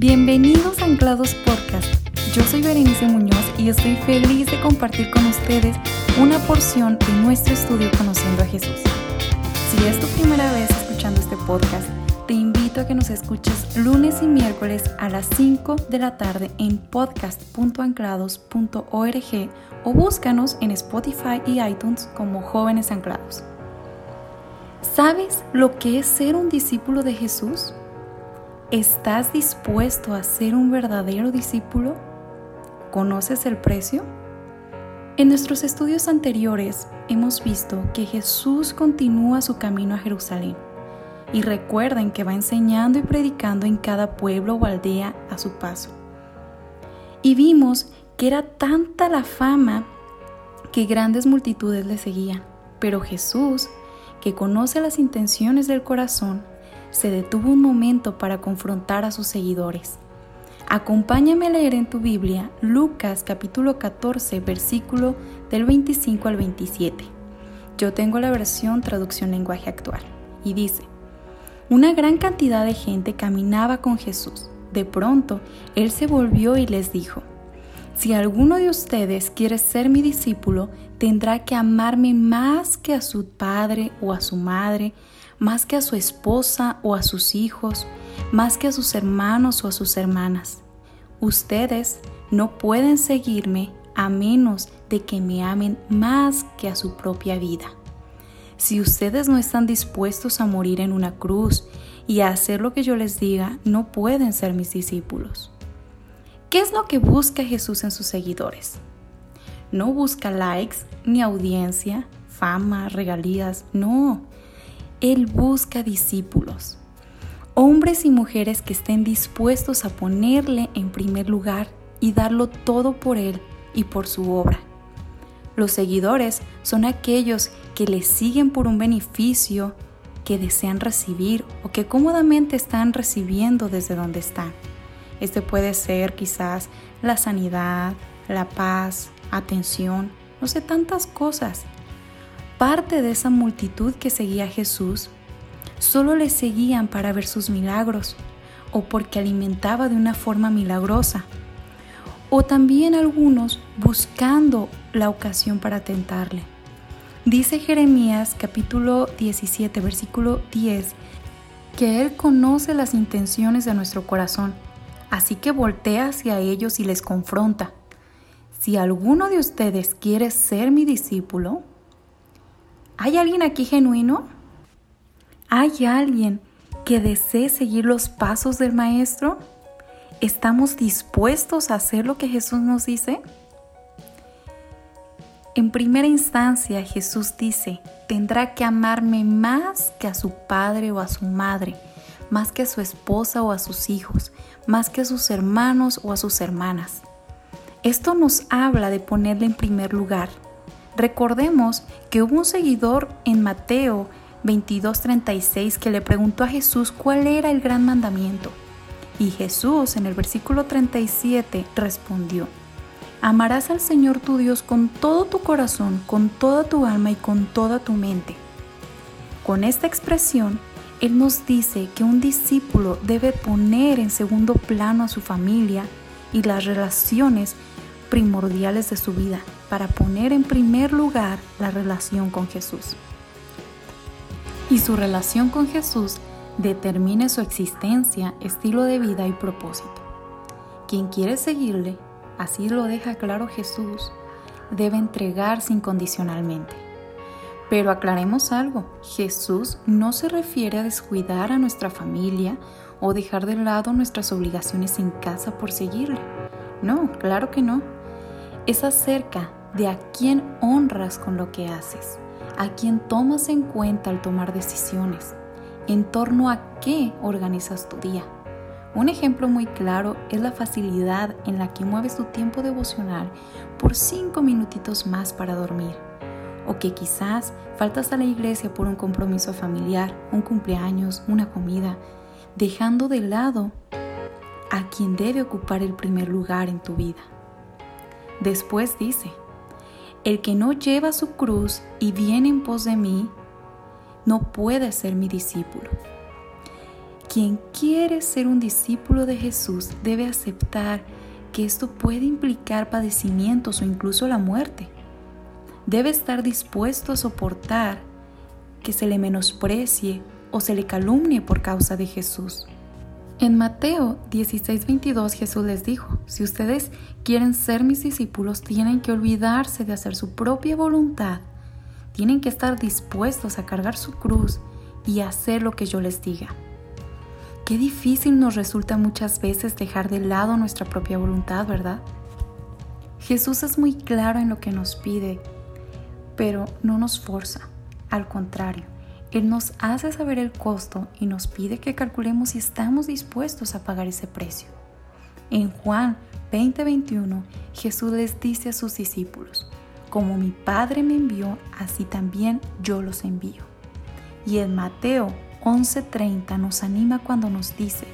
Bienvenidos a Anclados Podcast. Yo soy Berenice Muñoz y estoy feliz de compartir con ustedes una porción de nuestro estudio Conociendo a Jesús. Si es tu primera vez escuchando este podcast, te invito a que nos escuches lunes y miércoles a las 5 de la tarde en podcast.anclados.org o búscanos en Spotify y iTunes como Jóvenes Anclados. ¿Sabes lo que es ser un discípulo de Jesús? ¿Estás dispuesto a ser un verdadero discípulo? ¿Conoces el precio? En nuestros estudios anteriores hemos visto que Jesús continúa su camino a Jerusalén. Y recuerden que va enseñando y predicando en cada pueblo o aldea a su paso. Y vimos que era tanta la fama que grandes multitudes le seguían. Pero Jesús, que conoce las intenciones del corazón, se detuvo un momento para confrontar a sus seguidores. Acompáñame a leer en tu Biblia Lucas capítulo 14 versículo del 25 al 27. Yo tengo la versión traducción lenguaje actual y dice, una gran cantidad de gente caminaba con Jesús. De pronto, Él se volvió y les dijo, si alguno de ustedes quiere ser mi discípulo, tendrá que amarme más que a su padre o a su madre, más que a su esposa o a sus hijos, más que a sus hermanos o a sus hermanas. Ustedes no pueden seguirme a menos de que me amen más que a su propia vida. Si ustedes no están dispuestos a morir en una cruz y a hacer lo que yo les diga, no pueden ser mis discípulos. ¿Qué es lo que busca Jesús en sus seguidores? No busca likes, ni audiencia, fama, regalías, no. Él busca discípulos, hombres y mujeres que estén dispuestos a ponerle en primer lugar y darlo todo por Él y por su obra. Los seguidores son aquellos que le siguen por un beneficio que desean recibir o que cómodamente están recibiendo desde donde están. Este puede ser quizás la sanidad, la paz, atención, no sé, tantas cosas parte de esa multitud que seguía a Jesús solo le seguían para ver sus milagros o porque alimentaba de una forma milagrosa. O también algunos buscando la ocasión para tentarle. Dice Jeremías capítulo 17 versículo 10 que Él conoce las intenciones de nuestro corazón, así que voltea hacia ellos y les confronta. Si alguno de ustedes quiere ser mi discípulo, ¿Hay alguien aquí genuino? ¿Hay alguien que desee seguir los pasos del Maestro? ¿Estamos dispuestos a hacer lo que Jesús nos dice? En primera instancia Jesús dice, tendrá que amarme más que a su padre o a su madre, más que a su esposa o a sus hijos, más que a sus hermanos o a sus hermanas. Esto nos habla de ponerle en primer lugar, Recordemos que hubo un seguidor en Mateo 22:36 que le preguntó a Jesús cuál era el gran mandamiento. Y Jesús en el versículo 37 respondió, Amarás al Señor tu Dios con todo tu corazón, con toda tu alma y con toda tu mente. Con esta expresión, Él nos dice que un discípulo debe poner en segundo plano a su familia y las relaciones primordiales de su vida para poner en primer lugar la relación con Jesús. Y su relación con Jesús determine su existencia, estilo de vida y propósito. Quien quiere seguirle, así lo deja claro Jesús, debe entregarse incondicionalmente. Pero aclaremos algo, Jesús no se refiere a descuidar a nuestra familia o dejar de lado nuestras obligaciones en casa por seguirle. No, claro que no es acerca de a quién honras con lo que haces, a quién tomas en cuenta al tomar decisiones, en torno a qué organizas tu día. Un ejemplo muy claro es la facilidad en la que mueves tu tiempo devocional por cinco minutitos más para dormir. O que quizás faltas a la iglesia por un compromiso familiar, un cumpleaños, una comida, dejando de lado a quien debe ocupar el primer lugar en tu vida. Después dice, el que no lleva su cruz y viene en pos de mí, no puede ser mi discípulo. Quien quiere ser un discípulo de Jesús debe aceptar que esto puede implicar padecimientos o incluso la muerte. Debe estar dispuesto a soportar que se le menosprecie o se le calumnie por causa de Jesús. En Mateo 16:22 Jesús les dijo, si ustedes quieren ser mis discípulos, tienen que olvidarse de hacer su propia voluntad, tienen que estar dispuestos a cargar su cruz y hacer lo que yo les diga. Qué difícil nos resulta muchas veces dejar de lado nuestra propia voluntad, ¿verdad? Jesús es muy claro en lo que nos pide, pero no nos forza, al contrario él nos hace saber el costo y nos pide que calculemos si estamos dispuestos a pagar ese precio. En Juan 20:21, Jesús les dice a sus discípulos, como mi Padre me envió, así también yo los envío. Y en Mateo 11:30 nos anima cuando nos dice,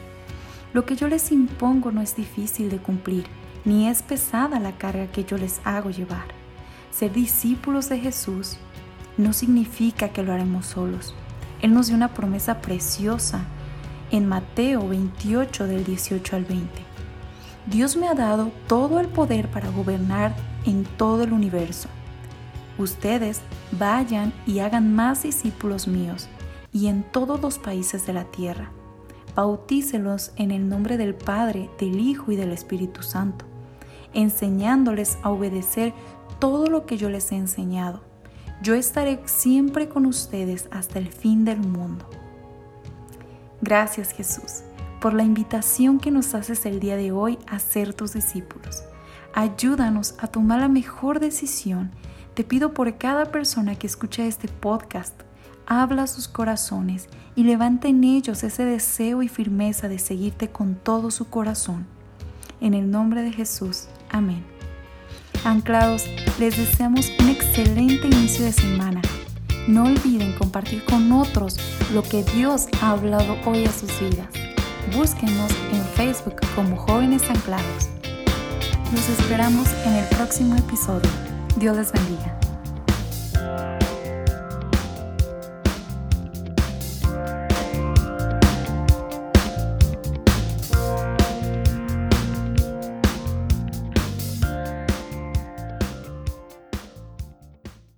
lo que yo les impongo no es difícil de cumplir, ni es pesada la carga que yo les hago llevar. Ser discípulos de Jesús no significa que lo haremos solos. Él nos dio una promesa preciosa en Mateo 28 del 18 al 20. Dios me ha dado todo el poder para gobernar en todo el universo. Ustedes vayan y hagan más discípulos míos y en todos los países de la tierra. Bautícelos en el nombre del Padre, del Hijo y del Espíritu Santo, enseñándoles a obedecer todo lo que yo les he enseñado yo estaré siempre con ustedes hasta el fin del mundo. Gracias Jesús por la invitación que nos haces el día de hoy a ser tus discípulos. Ayúdanos a tomar la mejor decisión. Te pido por cada persona que escucha este podcast, habla a sus corazones y levanta en ellos ese deseo y firmeza de seguirte con todo su corazón. En el nombre de Jesús. Amén. Anclados, les deseamos un excelente inicio de semana. No olviden compartir con otros lo que Dios ha hablado hoy a sus vidas. Búsquenos en Facebook como Jóvenes Anclados. Los esperamos en el próximo episodio. Dios les bendiga.